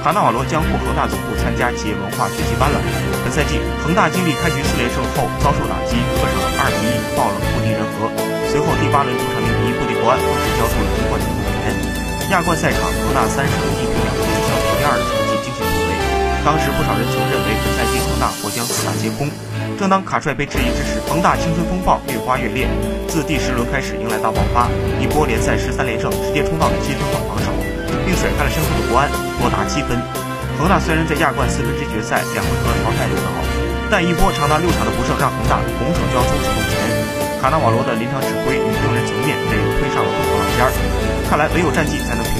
卡纳瓦罗将赴恒大总部参加企业文化学习班了。本赛季，恒大经历开局四连胜后遭受打击，客场二比一爆冷不敌人和。随后第八轮主场面对布迪国安，同时交出了冠军状元。亚冠赛场，恒大三胜一平两负小组第二的成绩惊险突围。当时不少人曾认为本赛季恒大或将四大皆空。正当卡帅被质疑之时，恒大青春风暴越刮越烈，自第十轮开始迎来大爆发，一波联赛十三连胜，直接冲到了积分榜，并甩开了身后的国安，多达七分。恒大虽然在亚冠四分之决赛两回合淘汰刘德豪，但一波长达六场的不胜让恒大拱手交出主动权。卡纳瓦罗的临场指挥与用人层面被推上了不同台阶儿，看来唯有战绩才能平。